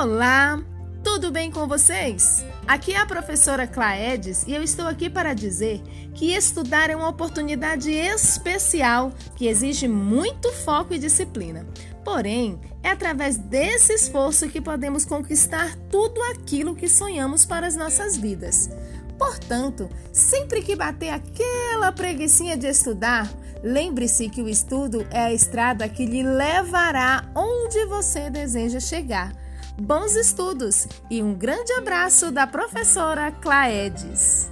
Olá, tudo bem com vocês? Aqui é a professora Claedes e eu estou aqui para dizer que estudar é uma oportunidade especial que exige muito foco e disciplina. Porém, é através desse esforço que podemos conquistar tudo aquilo que sonhamos para as nossas vidas. Portanto, sempre que bater aquela preguiçinha de estudar, lembre-se que o estudo é a estrada que lhe levará onde você deseja chegar. Bons estudos e um grande abraço da professora Claedes.